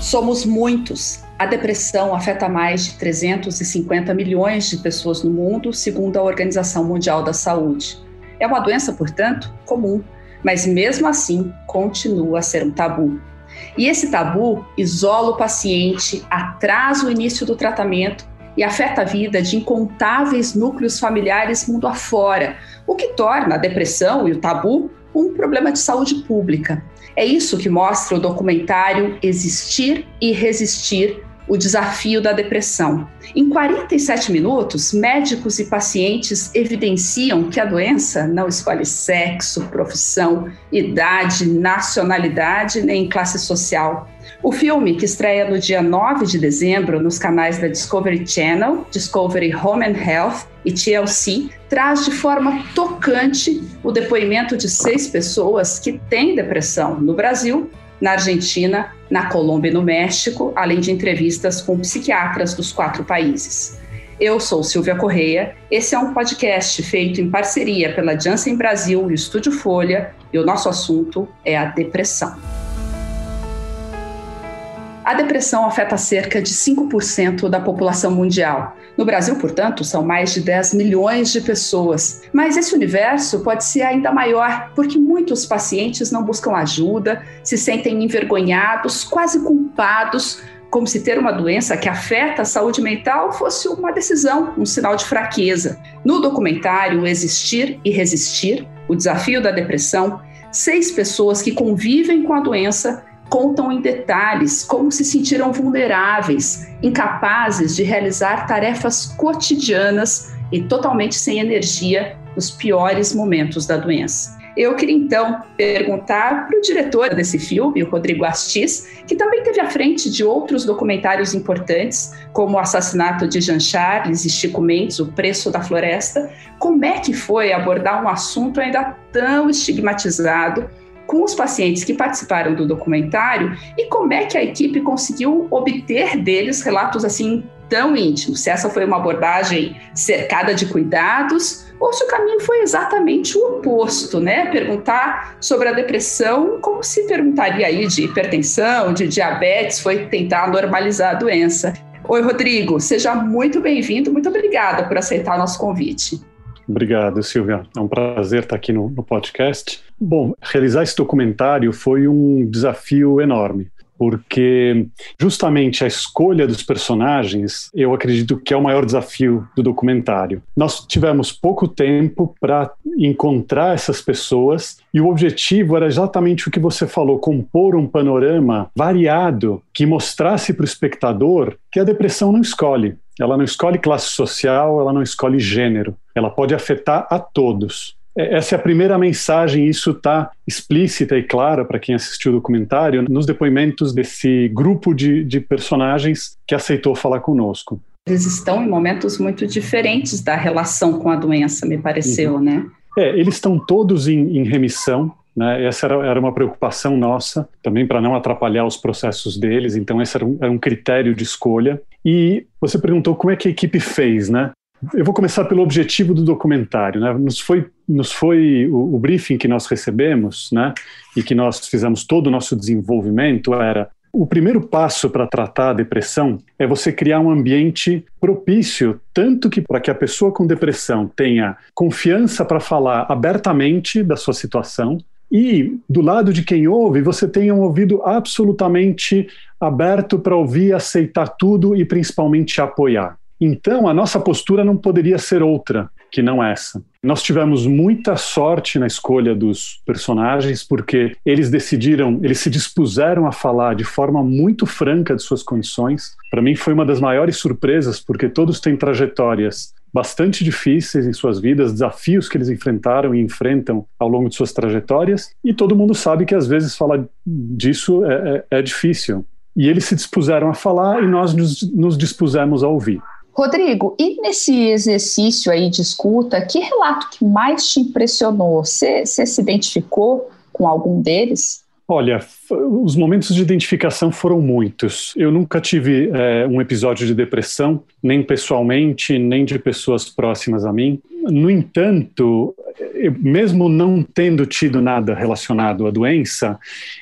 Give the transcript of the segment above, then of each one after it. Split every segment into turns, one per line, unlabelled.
Somos muitos. A depressão afeta mais de 350 milhões de pessoas no mundo, segundo a Organização Mundial da Saúde. É uma doença, portanto, comum, mas mesmo assim continua a ser um tabu. E esse tabu isola o paciente, atrasa o início do tratamento e afeta a vida de incontáveis núcleos familiares mundo afora, o que torna a depressão e o tabu um problema de saúde pública. É isso que mostra o documentário Existir e Resistir o desafio da depressão. Em 47 minutos, médicos e pacientes evidenciam que a doença não escolhe sexo, profissão, idade, nacionalidade nem classe social. O filme, que estreia no dia 9 de dezembro nos canais da Discovery Channel, Discovery Home and Health e TLC, traz de forma tocante o depoimento de seis pessoas que têm depressão no Brasil na Argentina, na Colômbia e no México, além de entrevistas com psiquiatras dos quatro países. Eu sou Silvia Correia. Esse é um podcast feito em parceria pela Janssen Brasil e o Estúdio Folha, e o nosso assunto é a depressão. A depressão afeta cerca de 5% da população mundial. No Brasil, portanto, são mais de 10 milhões de pessoas. Mas esse universo pode ser ainda maior, porque muitos pacientes não buscam ajuda, se sentem envergonhados, quase culpados, como se ter uma doença que afeta a saúde mental fosse uma decisão, um sinal de fraqueza. No documentário Existir e Resistir, o desafio da depressão, seis pessoas que convivem com a doença contam em detalhes como se sentiram vulneráveis, incapazes de realizar tarefas cotidianas e totalmente sem energia nos piores momentos da doença. Eu queria então perguntar para o diretor desse filme, o Rodrigo Astiz, que também teve à frente de outros documentários importantes, como o assassinato de Jean Charles e Chico Mendes, O Preço da Floresta, como é que foi abordar um assunto ainda tão estigmatizado com os pacientes que participaram do documentário e como é que a equipe conseguiu obter deles relatos assim tão íntimos. Se essa foi uma abordagem cercada de cuidados ou se o caminho foi exatamente o oposto, né? Perguntar sobre a depressão como se perguntaria aí de hipertensão, de diabetes, foi tentar normalizar a doença. Oi, Rodrigo, seja muito bem-vindo, muito obrigada por aceitar o nosso convite.
Obrigado, Silvia. É um prazer estar aqui no, no podcast. Bom, realizar esse documentário foi um desafio enorme porque justamente a escolha dos personagens eu acredito que é o maior desafio do documentário. Nós tivemos pouco tempo para encontrar essas pessoas e o objetivo era exatamente o que você falou: compor um panorama variado que mostrasse para o espectador que a depressão não escolhe. Ela não escolhe classe social, ela não escolhe gênero. Ela pode afetar a todos. É, essa é a primeira mensagem, isso está explícita e clara para quem assistiu o documentário nos depoimentos desse grupo de, de personagens que aceitou falar conosco.
Eles estão em momentos muito diferentes da relação com a doença, me pareceu, uhum. né?
É, eles estão todos em, em remissão, né? Essa era, era, uma preocupação nossa, também para não atrapalhar os processos deles, então esse era um, era um, critério de escolha. E você perguntou como é que a equipe fez, né? Eu vou começar pelo objetivo do documentário. Né? Nos foi, nos foi o, o briefing que nós recebemos, né? e que nós fizemos todo o nosso desenvolvimento era o primeiro passo para tratar a depressão é você criar um ambiente propício, tanto que para que a pessoa com depressão tenha confiança para falar abertamente da sua situação, e do lado de quem ouve, você tenha um ouvido absolutamente aberto para ouvir, aceitar tudo e principalmente apoiar. Então, a nossa postura não poderia ser outra que não essa. Nós tivemos muita sorte na escolha dos personagens, porque eles decidiram, eles se dispuseram a falar de forma muito franca de suas condições. Para mim, foi uma das maiores surpresas, porque todos têm trajetórias bastante difíceis em suas vidas, desafios que eles enfrentaram e enfrentam ao longo de suas trajetórias, e todo mundo sabe que às vezes falar disso é, é, é difícil. E eles se dispuseram a falar e nós nos, nos dispusemos a ouvir.
Rodrigo, e nesse exercício aí de escuta, que relato que mais te impressionou? Você, se identificou com algum deles?
Olha, os momentos de identificação foram muitos. Eu nunca tive é, um episódio de depressão, nem pessoalmente, nem de pessoas próximas a mim. No entanto, eu, mesmo não tendo tido nada relacionado à doença,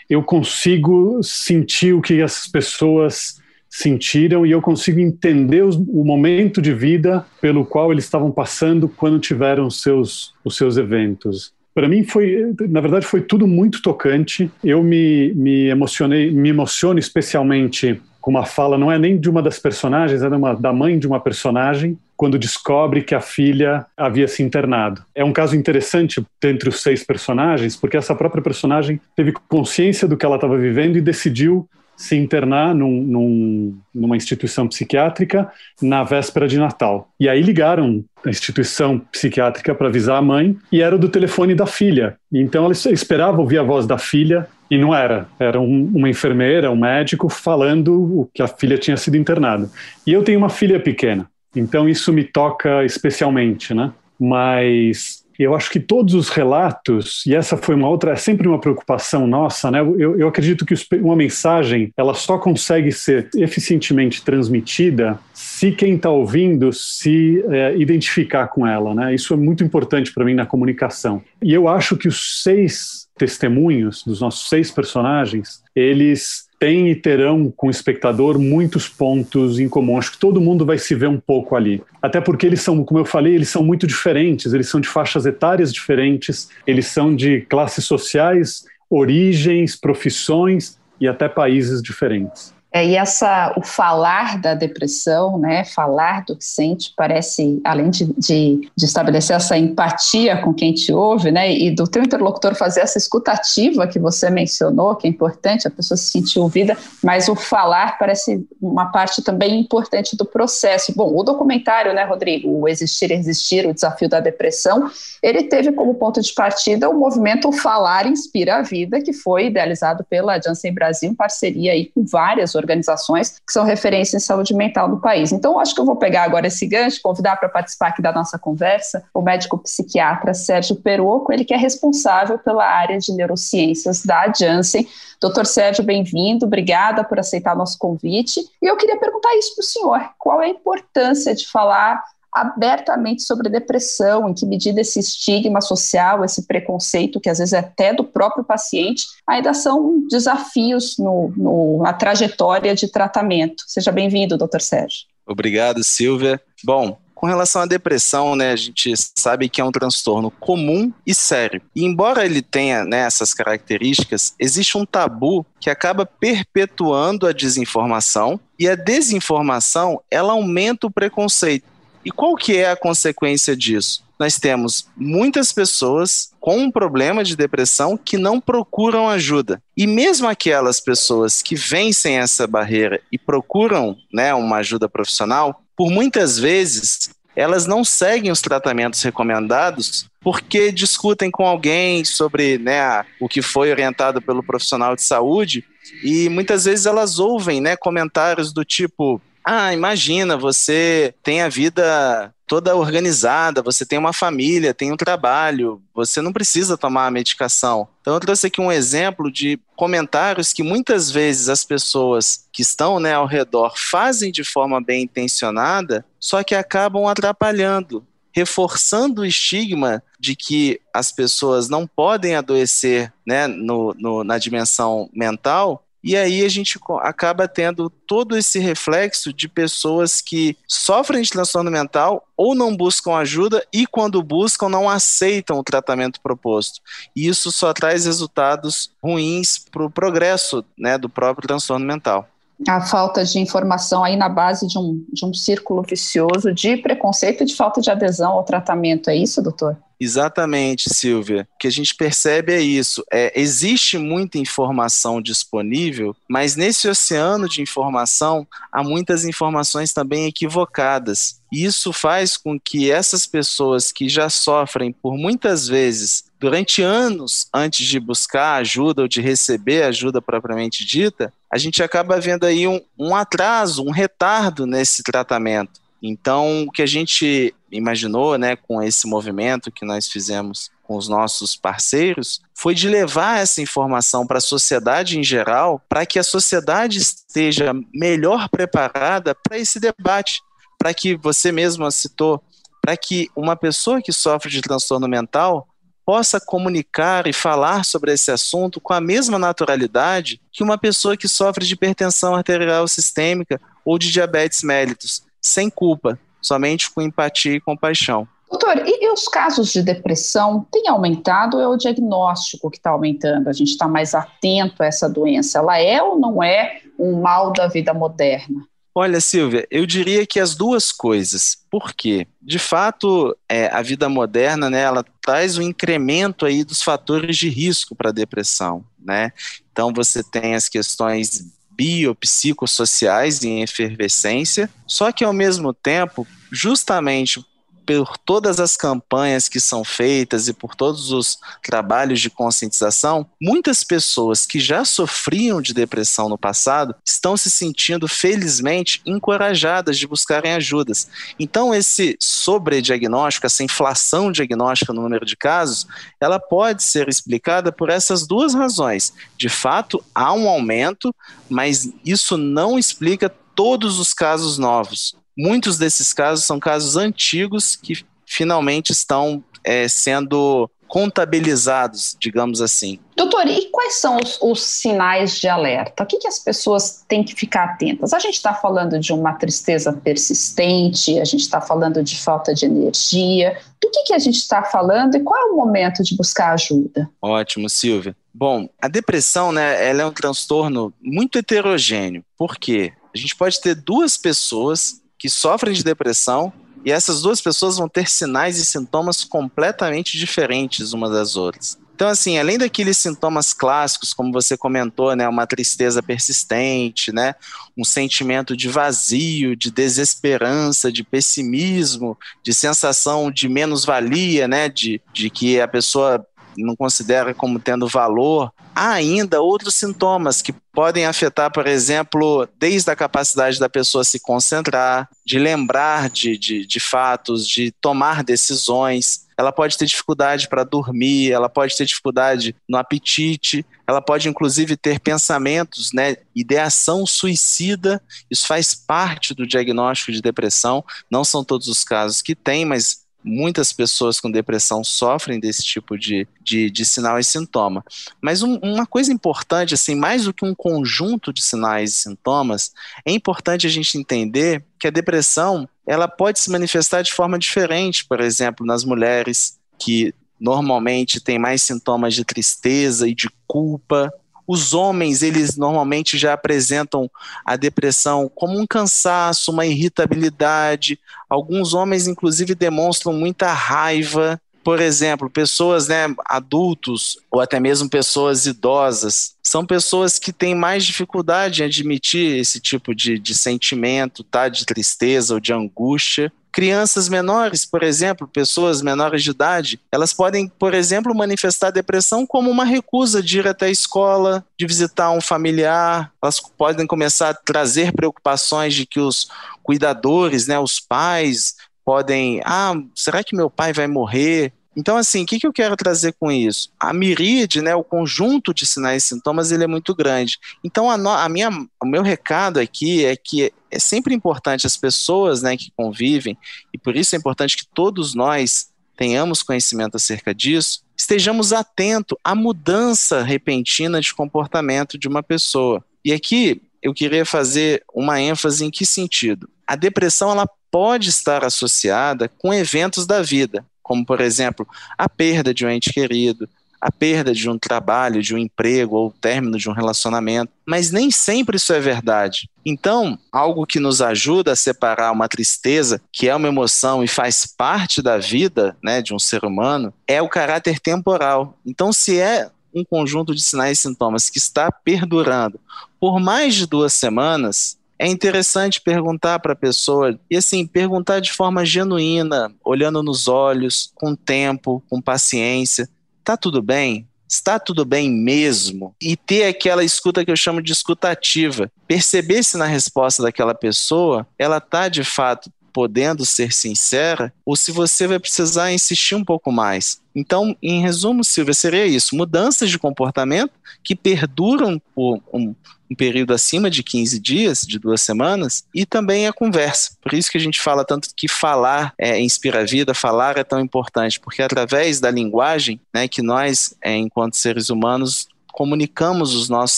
eu consigo sentir o que essas pessoas sentiram e eu consigo entender os, o momento de vida pelo qual eles estavam passando quando tiveram seus, os seus eventos. Para mim foi, na verdade, foi tudo muito tocante. Eu me, me emocionei, me emociono especialmente com uma fala, não é nem de uma das personagens, é uma, da mãe de uma personagem, quando descobre que a filha havia se internado. É um caso interessante entre os seis personagens, porque essa própria personagem teve consciência do que ela estava vivendo e decidiu se internar num, num, numa instituição psiquiátrica na véspera de Natal. E aí ligaram a instituição psiquiátrica para avisar a mãe e era do telefone da filha. Então ela esperava ouvir a voz da filha e não era. Era um, uma enfermeira, um médico falando que a filha tinha sido internada. E eu tenho uma filha pequena, então isso me toca especialmente, né? Mas eu acho que todos os relatos, e essa foi uma outra, é sempre uma preocupação nossa, né? Eu, eu acredito que uma mensagem ela só consegue ser eficientemente transmitida se quem está ouvindo se é, identificar com ela, né? Isso é muito importante para mim na comunicação. E eu acho que os seis testemunhos dos nossos seis personagens, eles têm e terão com o espectador muitos pontos em comum. Acho que todo mundo vai se ver um pouco ali. Até porque eles são, como eu falei, eles são muito diferentes, eles são de faixas etárias diferentes, eles são de classes sociais, origens, profissões e até países diferentes.
É, e essa, o falar da depressão, né, falar do que sente, parece, além de, de, de, estabelecer essa empatia com quem te ouve, né, e do teu interlocutor fazer essa escutativa que você mencionou, que é importante, a pessoa se sentir ouvida, mas o falar parece uma parte também importante do processo. Bom, o documentário, né, Rodrigo, o Existir e Resistir, o Desafio da Depressão, ele teve como ponto de partida o movimento Falar Inspira a Vida, que foi idealizado pela Janssen Brasil, em parceria aí com várias organizações organizações que são referência em saúde mental no país. Então, acho que eu vou pegar agora esse gancho, convidar para participar aqui da nossa conversa o médico psiquiatra Sérgio Peroco, ele que é responsável pela área de neurociências da Janssen. Doutor Sérgio, bem-vindo, obrigada por aceitar nosso convite. E eu queria perguntar isso para o senhor: qual é a importância de falar abertamente sobre depressão, em que medida esse estigma social, esse preconceito, que às vezes é até do próprio paciente, ainda são desafios no, no, na trajetória de tratamento. Seja bem-vindo, doutor Sérgio.
Obrigado, Silvia. Bom, com relação à depressão, né, a gente sabe que é um transtorno comum e sério. E embora ele tenha né, essas características, existe um tabu que acaba perpetuando a desinformação e a desinformação ela aumenta o preconceito. E qual que é a consequência disso? Nós temos muitas pessoas com um problema de depressão que não procuram ajuda. E mesmo aquelas pessoas que vencem essa barreira e procuram né, uma ajuda profissional, por muitas vezes elas não seguem os tratamentos recomendados porque discutem com alguém sobre né, o que foi orientado pelo profissional de saúde e muitas vezes elas ouvem né, comentários do tipo ah, imagina, você tem a vida toda organizada, você tem uma família, tem um trabalho, você não precisa tomar a medicação. Então eu trouxe aqui um exemplo de comentários que muitas vezes as pessoas que estão né, ao redor fazem de forma bem intencionada, só que acabam atrapalhando, reforçando o estigma de que as pessoas não podem adoecer né, no, no, na dimensão mental e aí a gente acaba tendo todo esse reflexo de pessoas que sofrem de transtorno mental ou não buscam ajuda e quando buscam não aceitam o tratamento proposto. E isso só traz resultados ruins para o progresso né, do próprio transtorno mental
a falta de informação aí na base de um, de um círculo vicioso de preconceito e de falta de adesão ao tratamento. É isso, doutor?
Exatamente, Silvia. O que a gente percebe é isso. É, existe muita informação disponível, mas nesse oceano de informação há muitas informações também equivocadas. Isso faz com que essas pessoas que já sofrem por muitas vezes durante anos antes de buscar ajuda ou de receber ajuda propriamente dita, a gente acaba vendo aí um, um atraso, um retardo nesse tratamento. Então, o que a gente imaginou, né, com esse movimento que nós fizemos com os nossos parceiros, foi de levar essa informação para a sociedade em geral, para que a sociedade esteja melhor preparada para esse debate, para que você mesmo citou, para que uma pessoa que sofre de transtorno mental possa comunicar e falar sobre esse assunto com a mesma naturalidade que uma pessoa que sofre de hipertensão arterial sistêmica ou de diabetes mellitus, sem culpa, somente com empatia e compaixão.
Doutor, e, os casos de depressão têm aumentado ou é o diagnóstico que está aumentando? A gente está mais atento a essa doença. Ela é ou não é um mal da vida moderna?
Olha, Silvia, eu diria que as duas coisas. Por quê? De fato, é, a vida moderna, né, ela traz um incremento aí dos fatores de risco para a depressão, né? Então você tem as questões biopsicossociais em efervescência, só que ao mesmo tempo, justamente por todas as campanhas que são feitas e por todos os trabalhos de conscientização, muitas pessoas que já sofriam de depressão no passado estão se sentindo, felizmente, encorajadas de buscarem ajudas. Então, esse sobrediagnóstico, essa inflação diagnóstica no número de casos, ela pode ser explicada por essas duas razões. De fato, há um aumento, mas isso não explica todos os casos novos. Muitos desses casos são casos antigos que finalmente estão é, sendo contabilizados, digamos assim.
Doutor, e quais são os, os sinais de alerta? O que, que, as pessoas têm que ficar atentas? A gente está falando de uma tristeza persistente, a gente está falando de falta de energia. Do que, que a gente está falando e qual é o momento de buscar ajuda?
Ótimo, Silvia. Bom, a depressão, né, ela é um transtorno muito heterogêneo. Por quê? A gente pode ter duas pessoas que sofrem de depressão e essas duas pessoas vão ter sinais e sintomas completamente diferentes umas das outras. Então, assim, além daqueles sintomas clássicos, como você comentou, né, uma tristeza persistente, né, um sentimento de vazio, de desesperança, de pessimismo, de sensação de menos-valia, né, de, de que a pessoa não considera como tendo valor, há ainda outros sintomas que podem afetar, por exemplo, desde a capacidade da pessoa se concentrar, de lembrar de, de, de fatos, de tomar decisões. Ela pode ter dificuldade para dormir, ela pode ter dificuldade no apetite, ela pode inclusive ter pensamentos, né, ideação suicida. Isso faz parte do diagnóstico de depressão. Não são todos os casos que tem, mas muitas pessoas com depressão sofrem desse tipo de, de, de sinal e sintoma. Mas um, uma coisa importante, assim, mais do que um conjunto de sinais e sintomas, é importante a gente entender que a depressão ela pode se manifestar de forma diferente, por exemplo, nas mulheres que normalmente têm mais sintomas de tristeza e de culpa, os homens, eles normalmente já apresentam a depressão como um cansaço, uma irritabilidade. Alguns homens, inclusive, demonstram muita raiva. Por exemplo, pessoas, né, adultos ou até mesmo pessoas idosas, são pessoas que têm mais dificuldade em admitir esse tipo de, de sentimento, tá, de tristeza ou de angústia. Crianças menores, por exemplo, pessoas menores de idade, elas podem, por exemplo, manifestar depressão como uma recusa de ir até a escola, de visitar um familiar. Elas podem começar a trazer preocupações de que os cuidadores, né, os pais, podem, ah, será que meu pai vai morrer? Então, assim, o que, que eu quero trazer com isso? A miríade, né, o conjunto de sinais e sintomas, ele é muito grande. Então, a, no, a minha, o meu recado aqui é que é sempre importante as pessoas né, que convivem, e por isso é importante que todos nós tenhamos conhecimento acerca disso, estejamos atentos à mudança repentina de comportamento de uma pessoa. E aqui eu queria fazer uma ênfase em que sentido? A depressão ela pode estar associada com eventos da vida, como, por exemplo, a perda de um ente querido, a perda de um trabalho, de um emprego ou o término de um relacionamento, mas nem sempre isso é verdade. Então, algo que nos ajuda a separar uma tristeza, que é uma emoção e faz parte da vida né, de um ser humano, é o caráter temporal. Então, se é um conjunto de sinais e sintomas que está perdurando por mais de duas semanas, é interessante perguntar para a pessoa, e assim, perguntar de forma genuína, olhando nos olhos, com tempo, com paciência. Tá tudo bem? Está tudo bem mesmo? E ter aquela escuta que eu chamo de escuta ativa. Perceber se na resposta daquela pessoa ela está de fato podendo ser sincera ou se você vai precisar insistir um pouco mais. Então, em resumo, Silvia, seria isso: mudanças de comportamento que perduram por um, um, período acima de 15 dias, de duas semanas, e também a conversa. Por isso que a gente fala tanto que falar é, inspira a vida, falar é tão importante, porque através da linguagem né, que nós, é, enquanto seres humanos, comunicamos os nossos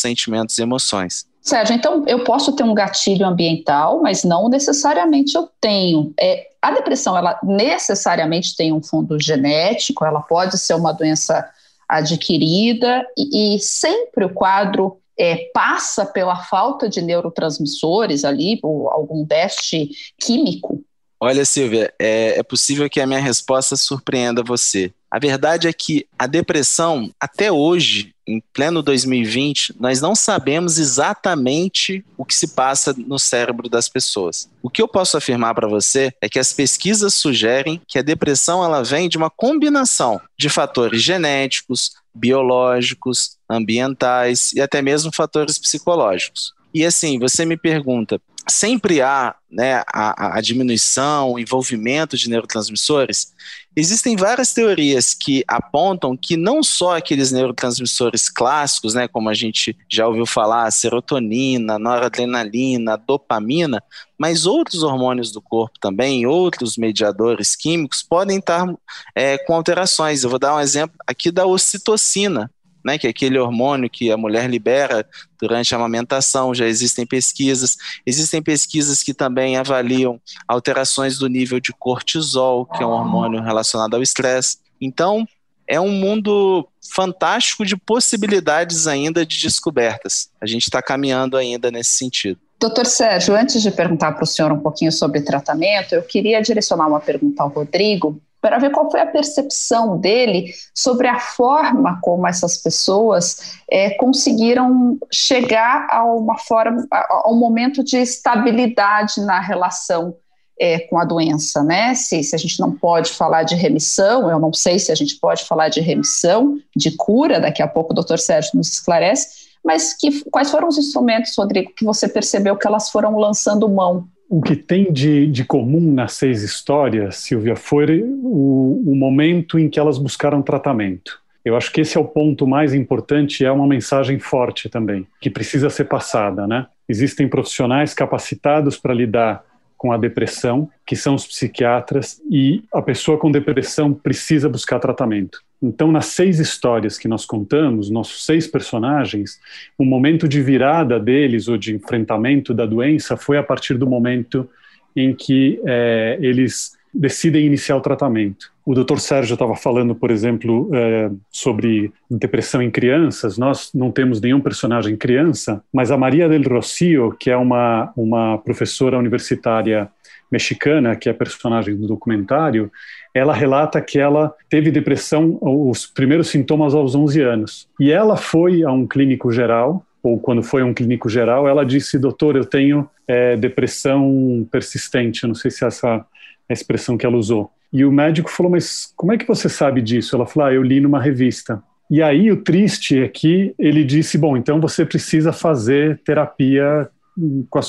sentimentos e emoções.
Sérgio, então eu posso ter um gatilho ambiental, mas não necessariamente eu tenho. É, a depressão, ela necessariamente tem um fundo genético, ela pode ser uma doença adquirida e, e sempre o quadro é, passa pela falta de neurotransmissores ali, ou algum déficit químico.
Olha, Silvia, é, é possível que a minha resposta surpreenda você. A verdade é que a depressão, até hoje, em pleno 2020, nós não sabemos exatamente o que se passa no cérebro das pessoas. O que eu posso afirmar para você é que as pesquisas sugerem que a depressão ela vem de uma combinação de fatores genéticos, biológicos, ambientais e até mesmo fatores psicológicos. E assim, você me pergunta, sempre há né, a, a diminuição, o envolvimento de neurotransmissores? Existem várias teorias que apontam que não só aqueles neurotransmissores clássicos, né, como a gente já ouviu falar, serotonina, noradrenalina, dopamina, mas outros hormônios do corpo também, outros mediadores químicos podem estar é, com alterações. Eu vou dar um exemplo aqui da ocitocina né, que é aquele hormônio que a mulher libera durante a amamentação, já existem pesquisas. Existem pesquisas que também avaliam alterações do nível de cortisol, que é um hormônio relacionado ao estresse. Então, é um mundo fantástico de possibilidades ainda de descobertas. A gente está caminhando ainda nesse sentido.
Doutor Sérgio, antes de perguntar para o senhor um pouquinho sobre tratamento, eu queria direcionar uma pergunta ao Rodrigo, para ver qual foi a percepção dele sobre a forma como essas pessoas é, conseguiram chegar a uma forma, a, um momento de estabilidade na relação é, com a doença, né? Se, se a gente não pode falar de remissão, eu não sei se a gente pode falar de remissão, de cura, daqui a pouco o doutor Sérgio nos esclarece, mas que, quais foram os instrumentos, Rodrigo, que você percebeu que elas foram lançando mão
o que tem de, de comum nas seis histórias, Silvia, foi o, o momento em que elas buscaram tratamento. Eu acho que esse é o ponto mais importante, é uma mensagem forte também, que precisa ser passada, né? Existem profissionais capacitados para lidar com a depressão, que são os psiquiatras, e a pessoa com depressão precisa buscar tratamento. Então, nas seis histórias que nós contamos, nossos seis personagens, o momento de virada deles ou de enfrentamento da doença foi a partir do momento em que é, eles decidem iniciar o tratamento. O Dr. Sérgio estava falando, por exemplo, é, sobre depressão em crianças. Nós não temos nenhum personagem criança, mas a Maria del Rocio, que é uma, uma professora universitária mexicana, que é personagem do documentário, ela relata que ela teve depressão, os primeiros sintomas aos 11 anos. E ela foi a um clínico geral, ou quando foi a um clínico geral, ela disse: Doutor, eu tenho é, depressão persistente. Eu não sei se essa a expressão que ela usou. E o médico falou: Mas como é que você sabe disso? Ela falou: ah, Eu li numa revista. E aí o triste é que ele disse: Bom, então você precisa fazer terapia.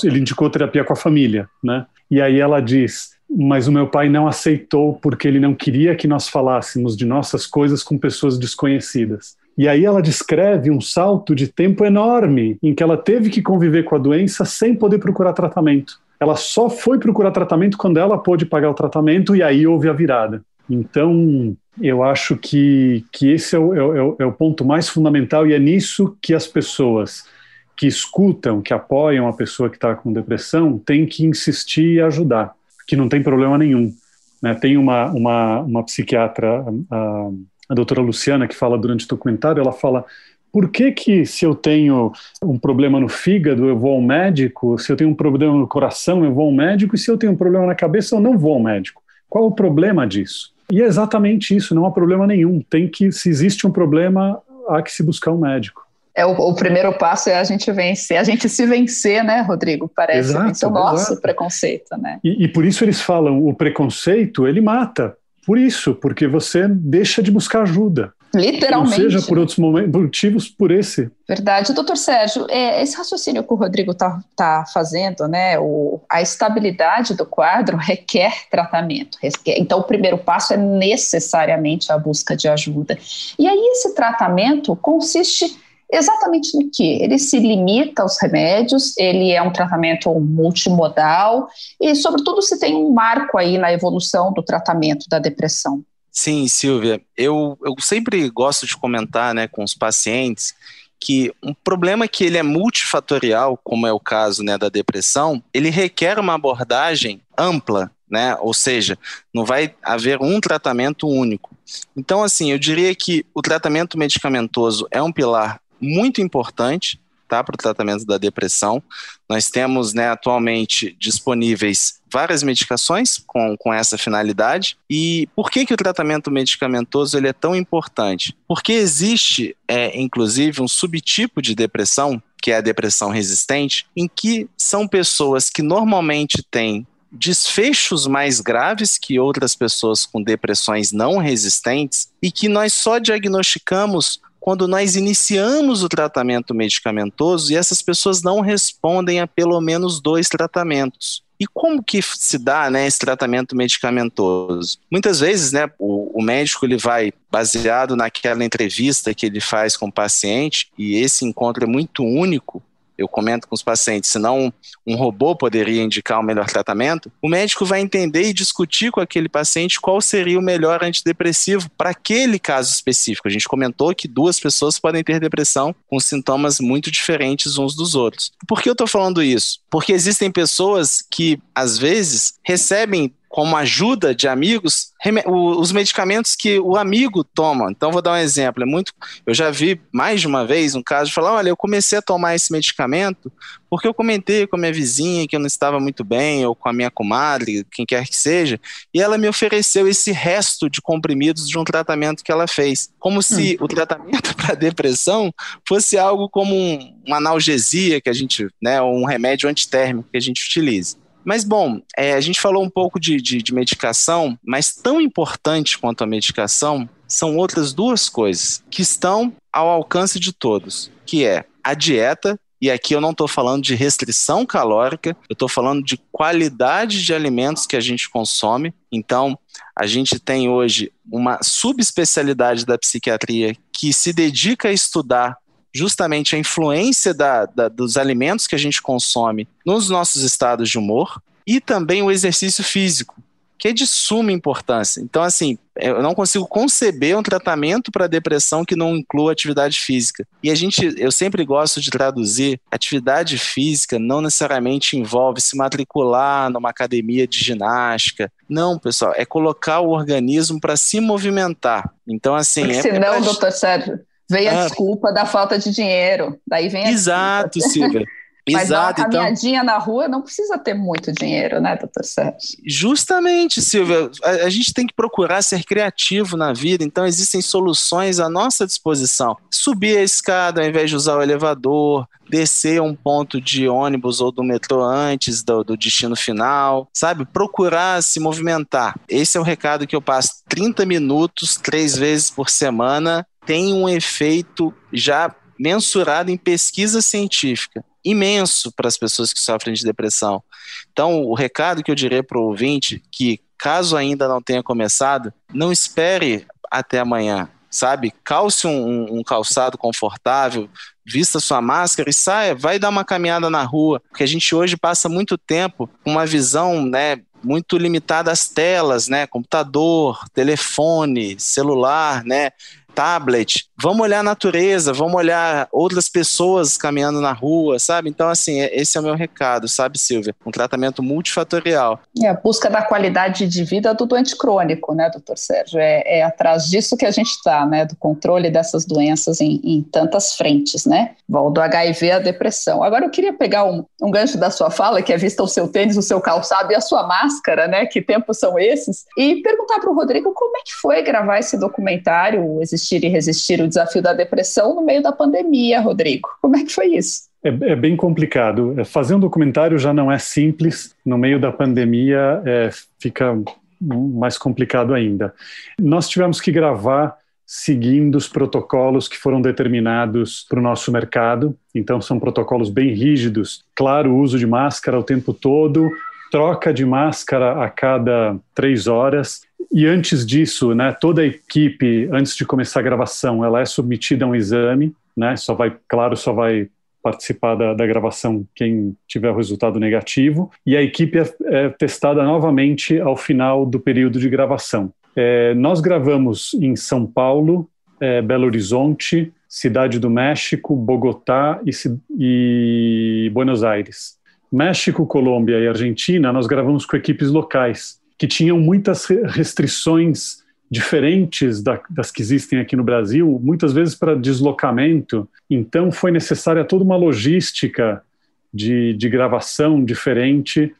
Ele indicou terapia com a família, né? E aí ela diz: Mas o meu pai não aceitou porque ele não queria que nós falássemos de nossas coisas com pessoas desconhecidas. E aí ela descreve um salto de tempo enorme em que ela teve que conviver com a doença sem poder procurar tratamento ela só foi procurar tratamento quando ela pôde pagar o tratamento e aí houve a virada. Então, eu acho que, que esse é o, é, o, é o ponto mais fundamental e é nisso que as pessoas que escutam, que apoiam a pessoa que está com depressão, têm que insistir e ajudar, que não tem problema nenhum. Né? Tem uma, uma, uma psiquiatra, a, a doutora Luciana, que fala durante o documentário, ela fala por que, que se eu tenho um problema no fígado eu vou ao médico, se eu tenho um problema no coração eu vou ao médico e se eu tenho um problema na cabeça eu não vou ao médico? Qual o problema disso? E é exatamente isso, não há problema nenhum. Tem que, se existe um problema, há que se buscar um médico.
É o, o primeiro passo é a gente vencer, a gente se vencer, né, Rodrigo? Parece exato, vencer o nosso exato. preconceito, né?
E, e por isso eles falam, o preconceito ele mata. Por isso, porque você deixa de buscar ajuda.
Literalmente.
Não seja por outros motivos, por esse.
Verdade. Doutor Sérgio, é, esse raciocínio que o Rodrigo está tá fazendo, né, o, a estabilidade do quadro requer tratamento. Requer, então, o primeiro passo é necessariamente a busca de ajuda. E aí, esse tratamento consiste exatamente no que? Ele se limita aos remédios, ele é um tratamento multimodal e, sobretudo, se tem um marco aí na evolução do tratamento da depressão.
Sim, Silvia, eu, eu sempre gosto de comentar né, com os pacientes que um problema que ele é multifatorial, como é o caso né, da depressão, ele requer uma abordagem ampla, né? Ou seja, não vai haver um tratamento único. Então, assim, eu diria que o tratamento medicamentoso é um pilar muito importante, tá, para o tratamento da depressão. Nós temos, né, atualmente disponíveis várias medicações com, com essa finalidade. E por que, que o tratamento medicamentoso ele é tão importante? Porque existe, é, inclusive, um subtipo de depressão, que é a depressão resistente, em que são pessoas que normalmente têm desfechos mais graves que outras pessoas com depressões não resistentes e que nós só diagnosticamos quando nós iniciamos o tratamento medicamentoso e essas pessoas não respondem a pelo menos dois tratamentos. E como que se dá né, esse tratamento medicamentoso? Muitas vezes, né, o, o, médico ele vai baseado naquela entrevista que ele faz com o paciente, e esse encontro é muito único, eu comento com os pacientes, senão um robô poderia indicar o melhor tratamento, o médico vai entender e discutir com aquele paciente qual seria o melhor antidepressivo para aquele caso específico. A gente comentou que duas pessoas podem ter depressão com sintomas muito diferentes uns dos outros. Por que eu estou falando isso? Porque existem pessoas que, às vezes, recebem como ajuda de amigos, os medicamentos que o amigo toma. Então, vou dar um exemplo. É muito, eu já vi mais de uma vez um caso de falar: olha, eu comecei a tomar esse medicamento porque eu comentei com a minha vizinha que eu não estava muito bem, ou com a minha comadre, quem quer que seja, e ela me ofereceu esse resto de comprimidos de um tratamento que ela fez. Como se hum. o tratamento para depressão fosse algo como um, uma analgesia que a gente, né, ou um remédio antitérmico que a gente utiliza. Mas, bom, é, a gente falou um pouco de, de, de medicação, mas tão importante quanto a medicação são outras duas coisas que estão ao alcance de todos, que é a dieta, e aqui eu não estou falando de restrição calórica, eu estou falando de qualidade de alimentos que a gente consome. Então, a gente tem hoje uma subespecialidade da psiquiatria que se dedica a estudar justamente a influência da, da, dos alimentos que a gente consome nos nossos estados de humor e também o exercício físico, que é de suma importância. Então, assim, eu não consigo conceber um tratamento para depressão que não inclua atividade física. E a gente, eu sempre gosto de traduzir, atividade física não necessariamente envolve se matricular numa academia de ginástica. Não, pessoal, é colocar o organismo para se movimentar. Então, assim. Porque
é, senão, é pra... doutor Sérgio, Veio a ah. desculpa da falta de dinheiro. Daí vem a
Exato, desculpa. Silvia.
Mas
Exato,
uma então. caminhadinha então... na rua não precisa ter muito dinheiro, né, doutor Sérgio?
Justamente, Silvia. A, a, gente tem que procurar ser criativo na vida, então existem soluções à nossa disposição. Subir a escada ao invés de usar o elevador, descer um ponto de ônibus ou do metrô antes do, do destino final, sabe? Procurar se movimentar. Esse é o recado que eu passo. 30 minutos, três vezes por semana, tem um efeito já mensurado em pesquisa científica imenso para as pessoas que sofrem de depressão. Então, o recado que eu diria para o ouvinte que caso ainda não tenha começado, não espere até amanhã, sabe? Calce um, um, calçado confortável, vista sua máscara e saia, vai dar uma caminhada na rua, porque a gente hoje passa muito tempo com uma visão, né, muito limitada às telas, né, computador, telefone, celular, né, tablet, vamos olhar a natureza, vamos olhar outras pessoas caminhando na rua, sabe? Então, assim, é, esse é o meu recado, sabe, Silvia? Um tratamento multifatorial.
É a busca da qualidade de vida do doente crônico, né, doutor Sérgio? É, é atrás disso que a gente está, né? Do controle dessas doenças em, em tantas frentes, né? Do HIV à depressão. Agora, eu queria pegar um, um gancho da sua fala, que é vista o seu tênis, o seu calçado e a sua máscara, né? Que tempos são esses? E perguntar para o Rodrigo como é que foi gravar esse documentário, Existir e Resistir, o desafio da depressão, no meio da pandemia, Rodrigo. Como é que foi isso?
É, é, bem complicado. É, fazer um documentário já não é simples. No meio da pandemia é, fica mais complicado ainda. Nós tivemos que gravar seguindo os protocolos que foram determinados para o nosso mercado. Então, são protocolos bem rígidos. Claro, uso de máscara o tempo todo, troca de máscara a cada três horas. E antes disso, né, toda a equipe, antes de começar a gravação, ela é submetida a um exame, né, só vai, claro, só vai participar da, da, gravação quem tiver o resultado negativo, e a equipe é, é testada novamente ao final do período de gravação. É, nós gravamos em São Paulo, é, Belo Horizonte, Cidade do México, Bogotá e, e Buenos Aires. México, Colômbia e Argentina, nós gravamos com equipes locais, que tinham muitas restrições diferentes da, das que existem aqui no Brasil, muitas vezes para deslocamento. Então, foi necessária toda uma logística de, de gravação diferente,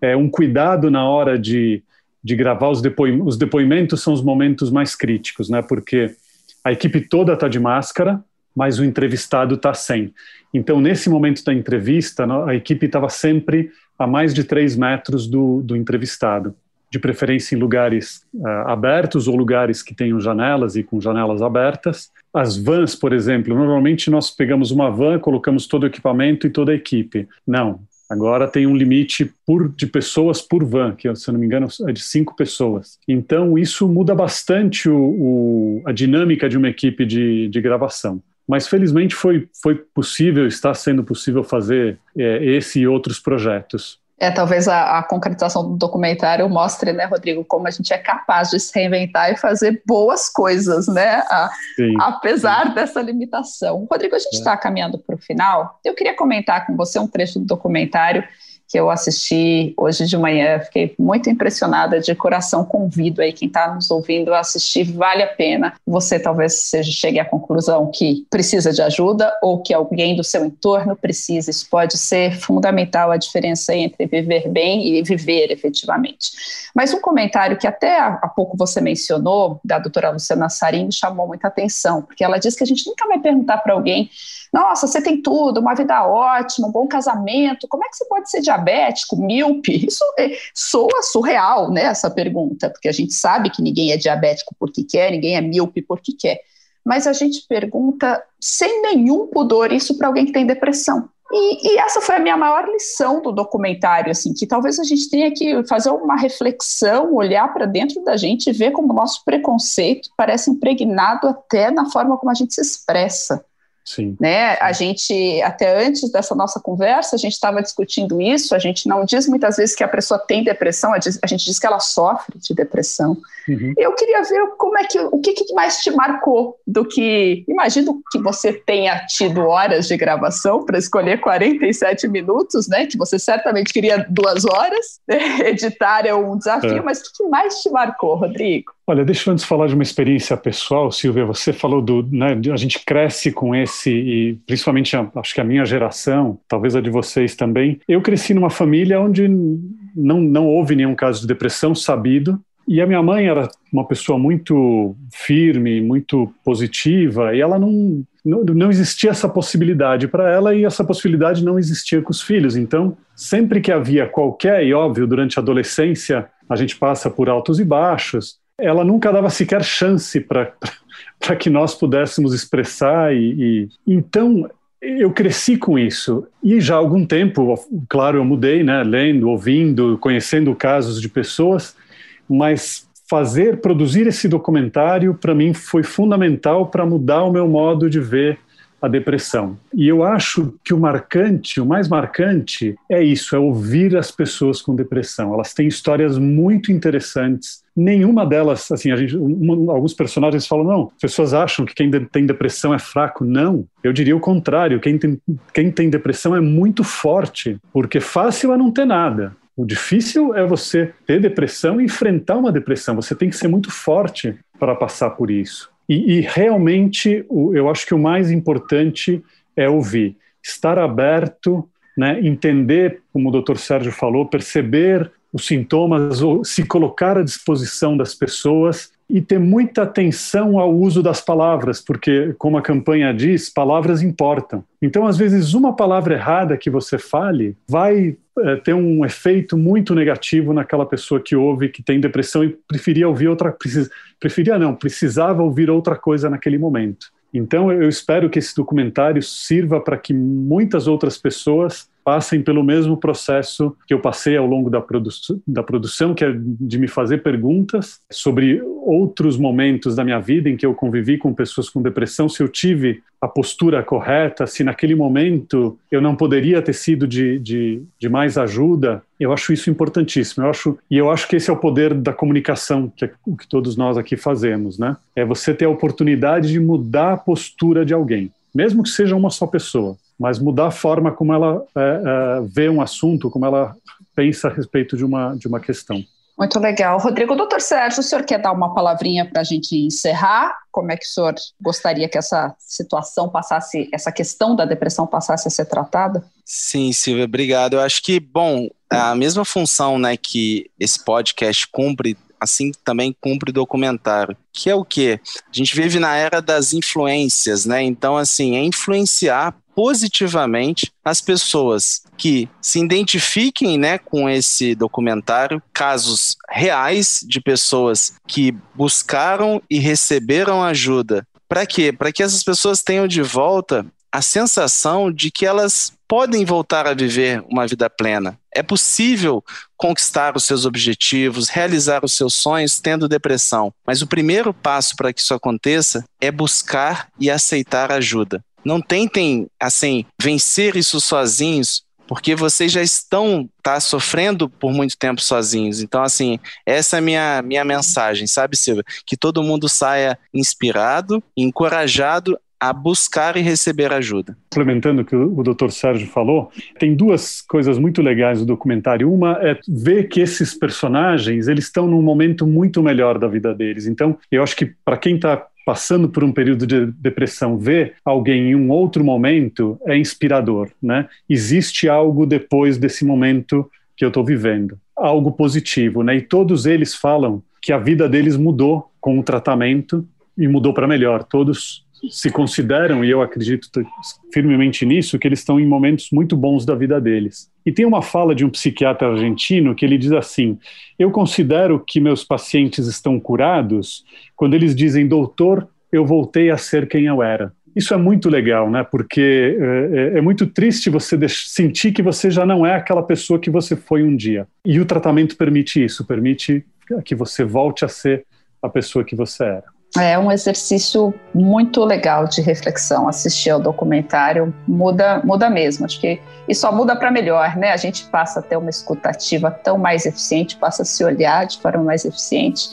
é, um cuidado na hora de de gravar os, depoimentos. Os depoimentos são os momentos mais críticos, né? Porque a equipe toda está de máscara, mas o entrevistado está sem. Então, nesse momento da entrevista, a equipe estava sempre a mais de três metros do, do entrevistado, de preferência em lugares uh, abertos ou lugares que tenham janelas e com janelas abertas. As vans, por exemplo, normalmente nós pegamos uma van, colocamos todo o equipamento e toda a equipe. Não, Agora tem um limite por, de pessoas por van, que se eu não me engano é de cinco pessoas. Então isso muda bastante o, o, a dinâmica de uma equipe de, de gravação. Mas felizmente foi, foi possível, está sendo possível fazer é, esse e outros projetos.
É, talvez a, a, concretização do documentário mostre, né, Rodrigo, como a gente é capaz de se reinventar e fazer boas coisas, né, a, sim, apesar sim. dessa limitação. Rodrigo, a gente está é. caminhando para o final. Eu queria comentar com você um trecho do documentário que eu assisti hoje de manhã. Fiquei muito impressionada, de coração convido aí quem está nos ouvindo a assistir, vale a pena. Você talvez seja, chegue à conclusão que precisa de ajuda ou que alguém do seu entorno precisa. Isso pode ser fundamental a diferença entre viver bem e viver efetivamente. Mas um comentário que até há pouco você mencionou, da doutora Luciana Sarim, chamou muita atenção, porque ela diz que a gente nunca vai perguntar para alguém nossa, você tem tudo, uma vida ótima, um bom casamento, como é que você pode ser diabético, míope? Isso é, soa surreal, né, essa pergunta, porque a gente sabe que ninguém é diabético porque quer, ninguém é míope porque quer. Mas a gente pergunta sem nenhum pudor isso para alguém que tem depressão. E, e, essa foi a minha maior lição do documentário, assim, que talvez a gente tenha que fazer uma reflexão, olhar para dentro da gente e ver como o nosso preconceito parece impregnado até na forma como a gente se expressa.
Sim.
Né? A gente, até antes dessa nossa conversa, a gente estava discutindo isso. A gente não diz muitas vezes que a pessoa tem depressão, a gente diz que ela sofre de depressão. Uhum. Eu queria ver como é que o que, que mais te marcou do que. Imagino que você tenha tido horas de gravação para escolher 47 minutos, né? Que você certamente queria duas horas. Editar é um desafio, é. mas o que mais te marcou, Rodrigo?
Olha, deixa eu antes falar de uma experiência pessoal, Silvia. Você falou do, né, a gente cresce com esse e principalmente a, acho que a minha geração, talvez a de vocês também. Eu cresci numa família onde não não houve nenhum caso de depressão sabido. E a minha mãe era uma pessoa muito firme, muito positiva, e ela não não, não existia essa possibilidade para ela e essa possibilidade não existia com os filhos. Então, sempre que havia qualquer, e óbvio, durante a adolescência, a gente passa por altos e baixos, ela nunca dava sequer chance para que nós pudéssemos expressar e, e, então eu cresci com isso e já há algum tempo, claro, eu mudei, né, lendo, ouvindo, conhecendo casos de pessoas, mas fazer, produzir esse documentário para mim foi fundamental para mudar o meu modo de ver a depressão. E eu acho que o marcante, o mais marcante é isso, é ouvir as pessoas com depressão. Elas têm histórias muito interessantes. Nenhuma delas, assim, a gente, alguns personagens falam, não, pessoas acham que quem tem depressão é fraco. Não, eu diria o contrário, quem tem, quem tem depressão é muito forte, porque fácil é não ter nada. O difícil é você ter depressão e enfrentar uma depressão. Você tem que ser muito forte para passar por isso. E, e realmente, o, eu acho que o mais importante é ouvir, estar aberto, né, entender, como o doutor Sérgio falou, perceber os sintomas, ou se colocar à disposição das pessoas e ter muita atenção ao uso das palavras, porque, como a campanha diz, palavras importam. Então, às vezes, uma palavra errada que você fale vai é, ter um efeito muito negativo naquela pessoa que ouve, que tem depressão e preferia ouvir outra. Precis, preferia não, precisava ouvir outra coisa naquele momento. Então, eu espero que esse documentário sirva para que muitas outras pessoas passem pelo mesmo processo que eu passei ao longo da, produ da produção, que é de me fazer perguntas sobre outros momentos da minha vida em que eu convivi com pessoas com depressão, se eu tive a postura correta, se naquele momento eu não poderia ter sido de, de, de mais ajuda. Eu acho isso importantíssimo. Eu acho, e eu acho que esse é o poder da comunicação, que é o que todos nós aqui fazemos, né? É você ter a oportunidade de mudar a postura de alguém, mesmo que seja uma só pessoa mas mudar a forma como ela é, é, vê um assunto, como ela pensa a respeito de uma, de uma questão.
Muito legal. Rodrigo, doutor Sérgio, o senhor quer dar uma palavrinha para a gente encerrar? Como é que o senhor gostaria que essa situação passasse, essa questão da depressão passasse a ser tratada?
Sim, Silvia, obrigado. Eu acho que, bom, a mesma função né, que esse podcast cumpre assim também cumpre o documentário, que é o quê? A gente vive na era das influências, né? Então, assim, é influenciar positivamente as pessoas que se identifiquem né, com esse documentário, casos reais de pessoas que buscaram e receberam ajuda. Para quê? Para que essas pessoas tenham de volta a sensação de que elas podem voltar a viver uma vida plena. É possível conquistar os seus objetivos, realizar os seus sonhos tendo depressão. Mas o primeiro passo para que isso aconteça é buscar e aceitar ajuda. Não tentem, assim, vencer isso sozinhos, porque vocês já estão tá sofrendo por muito tempo sozinhos. Então, assim, essa é a minha, minha mensagem, sabe, Silvia? Que todo mundo saia inspirado, encorajado a buscar e receber ajuda.
Complementando o que o Dr. Sérgio falou, tem duas coisas muito legais do documentário. Uma é ver que esses personagens eles estão num momento muito melhor da vida deles. Então, eu acho que para quem está passando por um período de depressão, ver alguém em um outro momento é inspirador, né? Existe algo depois desse momento que eu estou vivendo, algo positivo, né? E todos eles falam que a vida deles mudou com o tratamento e mudou para melhor. Todos se consideram, e eu acredito firmemente nisso, que eles estão em momentos muito bons da vida deles. E tem uma fala de um psiquiatra argentino que ele diz assim: Eu considero que meus pacientes estão curados quando eles dizem, doutor, eu voltei a ser quem eu era. Isso é muito legal, né? Porque é, é, é muito triste você sentir que você já não é aquela pessoa que você foi um dia. E o tratamento permite isso, permite que você volte a ser a pessoa que você era.
É um exercício muito legal de reflexão. Assistir ao documentário muda, muda mesmo. Acho que e só muda para melhor, né? A gente passa a ter uma escutativa tão mais eficiente, passa a se olhar de forma mais eficiente.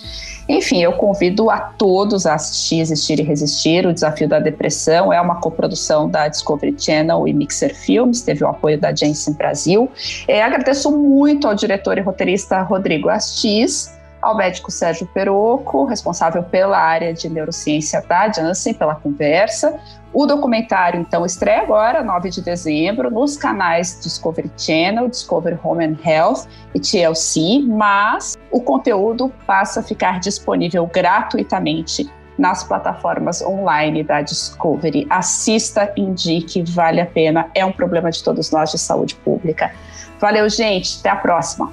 Enfim, eu convido a todos a assistir Existir e Resistir. O Desafio da Depressão é uma coprodução da Discovery Channel e Mixer Films, teve o apoio da Jensen Brasil. É, agradeço muito ao diretor e roteirista Rodrigo Astiz ao médico Sérgio Peroco, responsável pela área de neurociência da Janssen, pela conversa. O documentário, então, estreia agora, 9 de dezembro, nos canais Discovery Channel, Discovery Home and Health e TLC, mas o conteúdo passa a ficar disponível gratuitamente nas plataformas online da Discovery. Assista, indique, vale a pena. É um problema de todos nós de saúde pública. Valeu, gente. Até a próxima.